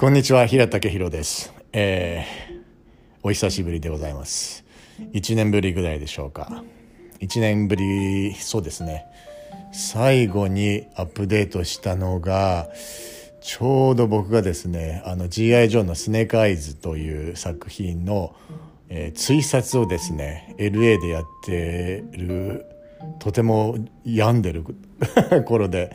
こんにちは平武宏です、えーお久しぶりでございます。1年ぶりぐらいでしょうか。1年ぶりそうですね。最後にアップデートしたのがちょうど僕がですねあの G.I. ジョーのスネークアイズという作品の、えー追撮をですね LA でやってるとても病んでる 頃で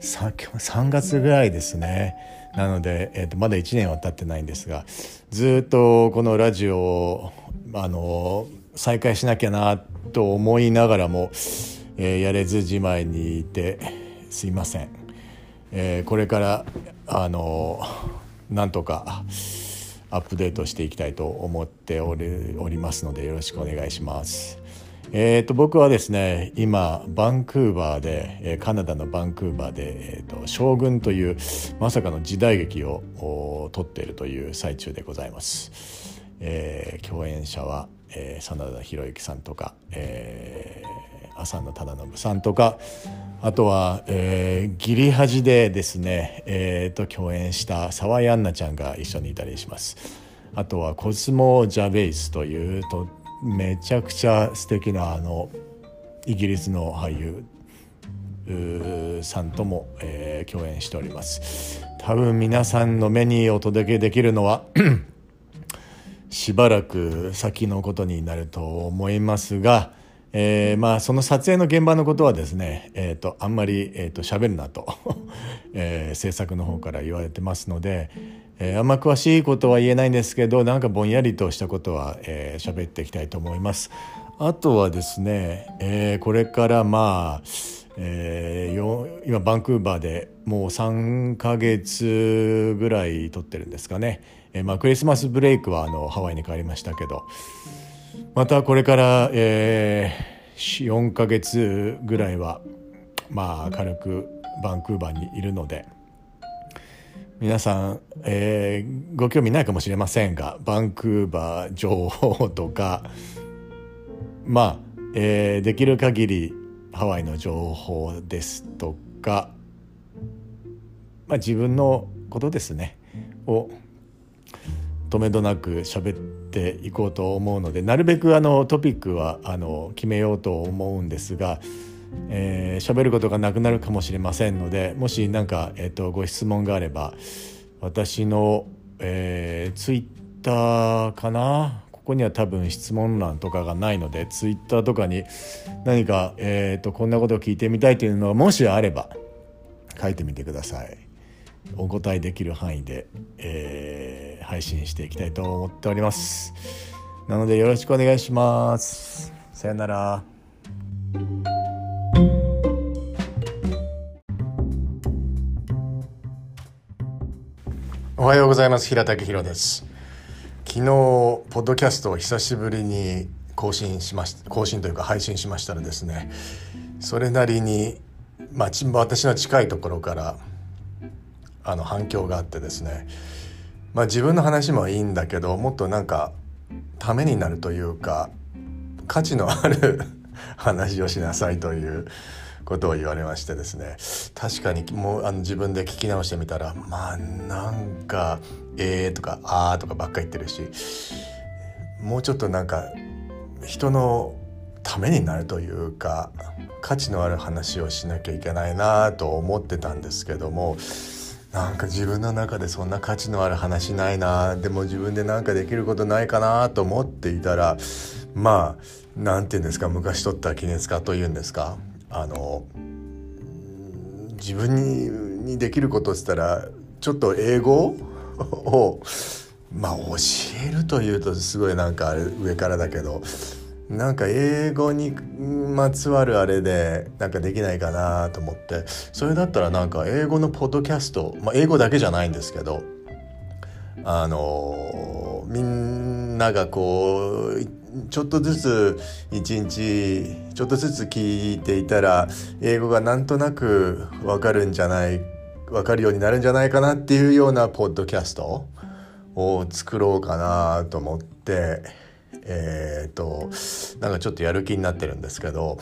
さ3月ぐらいですね。なので、えー、とまだ1年は経ってないんですがずっとこのラジオをあの再開しなきゃなと思いながらも、えーやれずじまいにいてすいません、えーこれからあのなんとかアップデートしていきたいと思っておりおりますのでよろしくお願いします。えー、と僕はですね今バンクーバーで、えカナダのバンクーバーで、えーと「将軍」というまさかの時代劇を撮っているという最中でございます。えー共演者は、えー真田広之さんとか、えー浅野忠信さんとかあとは、えーギリハジでですね、えーと共演した沢井杏奈ちゃんが一緒にいたりします。あとはコスモ・ジャベイスというとめちゃくちゃ素敵なあのイギリスの俳優さんとも、えー共演しております。多分皆さんの目にお届けできるのは しばらく先のことになると思いますが、えーまあその撮影の現場のことはですね、えー、とあんまり、えー、と喋るなと、えー制作の方から言われてますので、えーあんま詳しいことは言えないんですけどなんかぼんやりとしたことは喋、えーっていきたいと思います。あとはですね、えーこれからまあ、えー今バンクーバーでもう3ヶ月ぐらい撮ってるんですかね、えーまあ、クリスマスブレイクはあのハワイに帰りましたけど。またこれから、えー、4ヶ月ぐらいはまあ軽くバンクーバーにいるので。皆さん、えーご興味ないかもしれませんがバンクーバー情報とかまあ、えーできる限りハワイの情報ですとか、まあ、自分のことですねを止めどなく喋っていこうと思うのでなるべくあのトピックはあの決めようと思うんですが、えー喋ることがなくなるかもしれませんのでもし何か、えー、とご質問があれば私の、えー、ツイッターかな？ここには多分質問欄とかがないのでツイッターとかに何か、えー、とこんなことを聞いてみたいというのがもしあれば書いてみてください。お答えできる範囲で、えー配信していきたいと思っております。なのでよろしくお願いします。さよなら。おはようございます。平武宏です。昨日ポッドキャストを久しぶりに更新しました更新というか配信しましたらですねそれなりに、まあ、私の近いところからあの反響があってですねまあ自分の話もいいんだけどもっとなんかためになるというか価値のある 話をしなさいということを言われましてですね確かにもうあの自分で聞き直してみたらまあなんか「えー」とか「あー」とかばっか言ってるしもうちょっとなんか人のためになるというか価値のある話をしなきゃいけないなと思ってたんですけどもなんか自分の中でそんな価値のある話ないなでも自分で何かできることないかなと思っていたらまあなんて言うんですか昔取った記念かというんですかあの自分にできることっつったらちょっと英語をまあ教えるというとすごいなんかあれ上からだけどなんか英語にまつわるあれでなんかできないかなと思ってそれだったらなんか英語のポッドキャスト、まあ、英語だけじゃないんですけどあのみんながこうちょっとずつ一日ちょっとずつ聞いていたら英語がなんとなくわかるんじゃないわかるようになるんじゃないかなっていうようなポッドキャストを作ろうかなと思ってえっ、となんかちょっとやる気になってるんですけど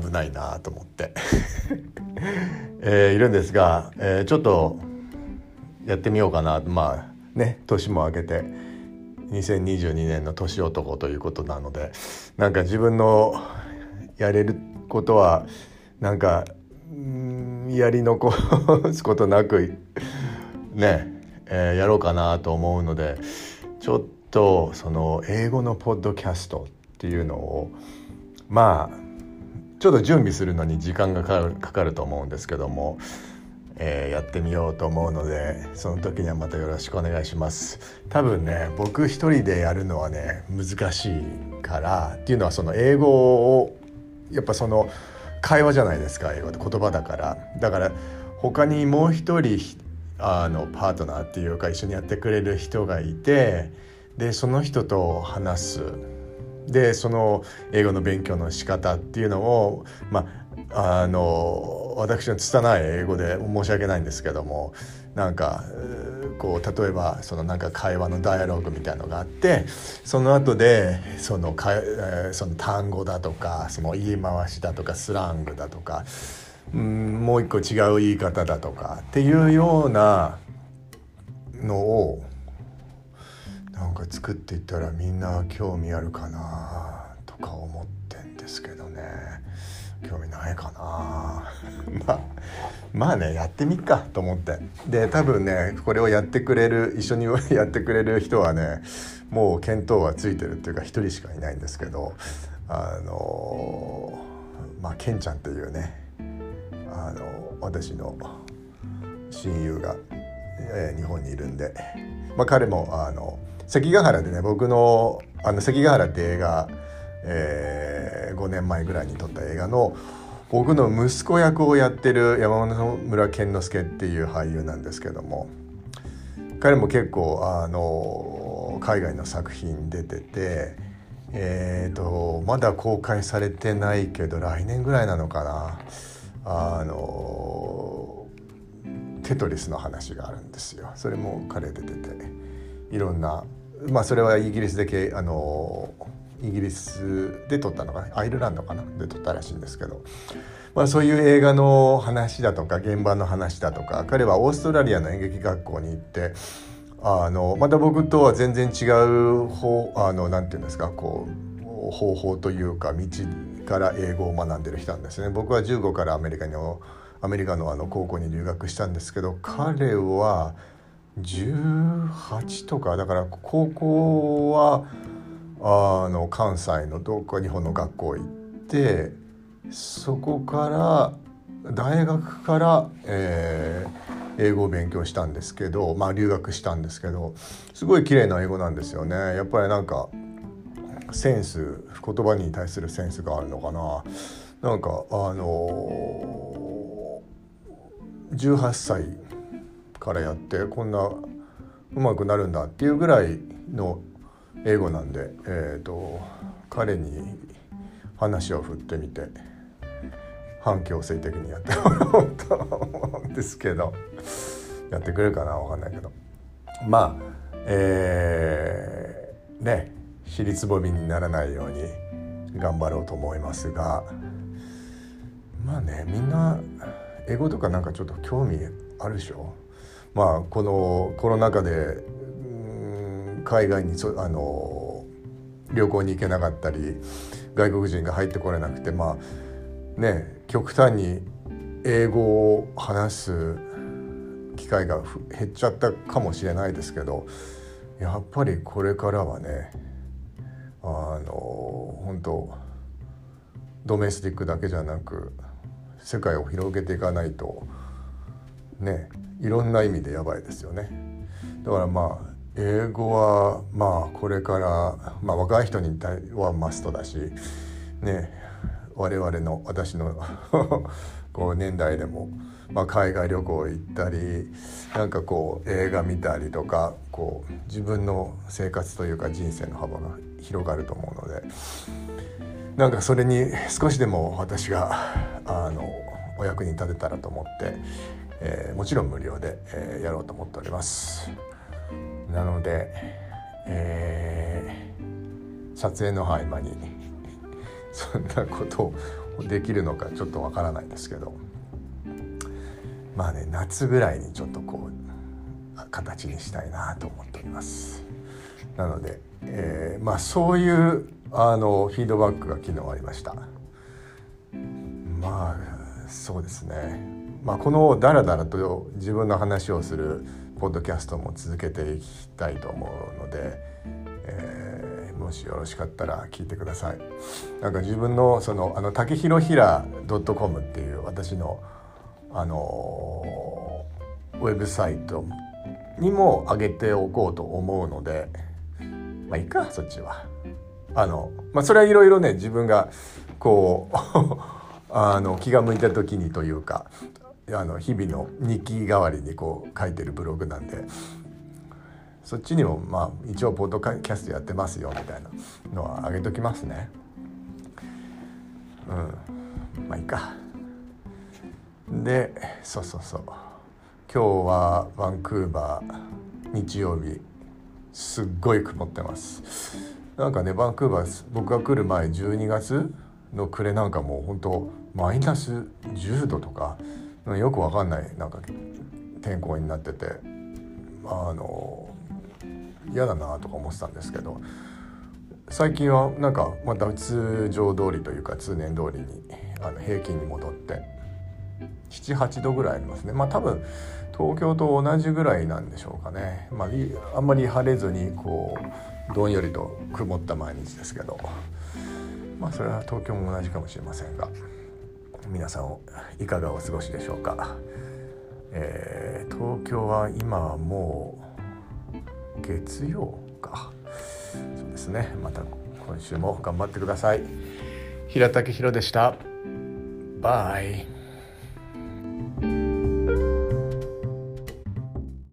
危ないなと思って、えーいるんですが、えーちょっとやってみようかな。まあね年も明けて。2022年の年男ということなのでなんか自分のやれることはなんかやり残すことなくね、えー、やろうかなと思うのでちょっとその英語のポッドキャストっていうのをまあちょっと準備するのに時間がかかるかかると思うんですけども、えー、やってみようと思うのでその時にはまたよろしくお願いします。多分ね僕一人でやるのはね難しいからっていうのはその英語をやっぱその会話じゃないですか英語って言葉だから。だから他にもう一人あのパートナーっていうか一緒にやってくれる人がいてでその人と話す。でその英語の勉強の仕方っていうのをまああの私の拙い英語で申し訳ないんですけどもなんかこう例えばそのなんか会話のダイアログみたいのがあってその後でそのかその単語だとかその言い回しだとかスラングだとかうんもう一個違う言い方だとかっていうようなのをなんか作っていったらみんな興味あるかなとか思ってんですけどね。興味ないかな。まあまあねやってみっかと思って。で多分ねこれをやってくれる一緒に やってくれる人はねもう見当はついてるっていうか一人しかいないんですけどあのまあケンちゃんっていうねあの私の親友が、えー、日本にいるんで、まあ、彼もあの関ヶ原でね僕のあの関ヶ原って映画、えー、5年前ぐらいに撮った映画の僕の息子役をやってる山村健之介っていう俳優なんですけども彼も結構あの海外の作品出ててえーとまだ公開されてないけど来年ぐらいなのかなあのテトリスの話があるんですよ。それも彼出てていろんなまあそれはイギリスでけあのイギリスで撮ったのかな？アイルランドかな？で撮ったらしいんですけど、まあ、そういう映画の話だとか現場の話だとか彼はオーストラリアの演劇学校に行ってあのまた僕とは全然違う方あのなんていうんですかこう方法というか道から英語を学んでる人なんですね。僕は15からアメリカにアメリカのあの高校に留学したんですけど彼は18とかだから高校はあの関西のどっか日本の学校行ってそこから大学から、えー、英語を勉強したんですけどまあ留学したんですけどすごい綺麗な英語なんですよね。やっぱりなんかセンス言葉に対するセンスがあるのかな。なんかあのー、18歳からやってこんなうまくなるんだっていうぐらいの英語なんで、えーと、彼に話を振ってみて反強制的にやってもらおうと思うんですけどやってくれるかな分かんないけど。まあえー、ね尻つぼみにならないように頑張ろうと思いますがまあねみんな英語とかなんかちょっと興味あるでしょ？まあこのコロナ禍で海外にそあの旅行に行けなかったり外国人が入ってこれなくてまあね極端に英語を話す機会が減っちゃったかもしれないですけどやっぱりこれからはねあの本当ドメスティックだけじゃなく世界を広げていかないとねいろんな意味でやばいですよね。だからまあ英語はまあこれから、まあ、若い人に対はマストだしね我々の私の こう年代でも、まあ、海外旅行行ったりなんかこう映画見たりとかこう自分の生活というか人生の幅が広がると思うのでなんかそれに少しでも私があのお役に立てたらと思って、えー、もちろん無料で、えー、やろうと思っております。なので、えー、撮影の合間に そんなことをできるのかちょっとわからないですけどまあね夏ぐらいにちょっとこう形にしたいなと思っております。なので、えー、まあそういうあのフィードバックが昨日ありました。まあそうですね。まあこのダラダラと自分の話をするポッドキャストも続けていきたいと思うので、えー、もしよろしかったら聞いてくださいなんか自分のそのあの竹広ひら .com っていう私のあのウェブサイトにも上げておこうと思うのでまあいいかそっちは。あのまあそれはいろいろね自分がこう あの気が向いた時にというかあの日々の日記代わりにこう書いてるブログなんでそっちにもまあ一応ポッドキャストやってますよみたいなのは上げときますね。うんまあいいか。でそうそうそう今日はバンクーバー日曜日すっごい曇ってますなんかねバンクーバー僕が来る前12月の暮れなんかもう本当マイナス10度とかよくわかんない。なんか天候になってて。あの嫌だなとか思ってたんですけど。最近はなんかまた通常通りというか通年通りにあの平均に戻って。78度ぐらいありますね。まあ多分東京と同じぐらいなんでしょうかね、まあ、あんまり晴れずにこうどんよりと曇った毎日ですけど。まあそれは東京も同じかもしれませんが。皆さんいかがお過ごしでしょうか、えー、東京は今はもう月曜か。そうですね。また今週も頑張ってください。平竹宏でした。バイ。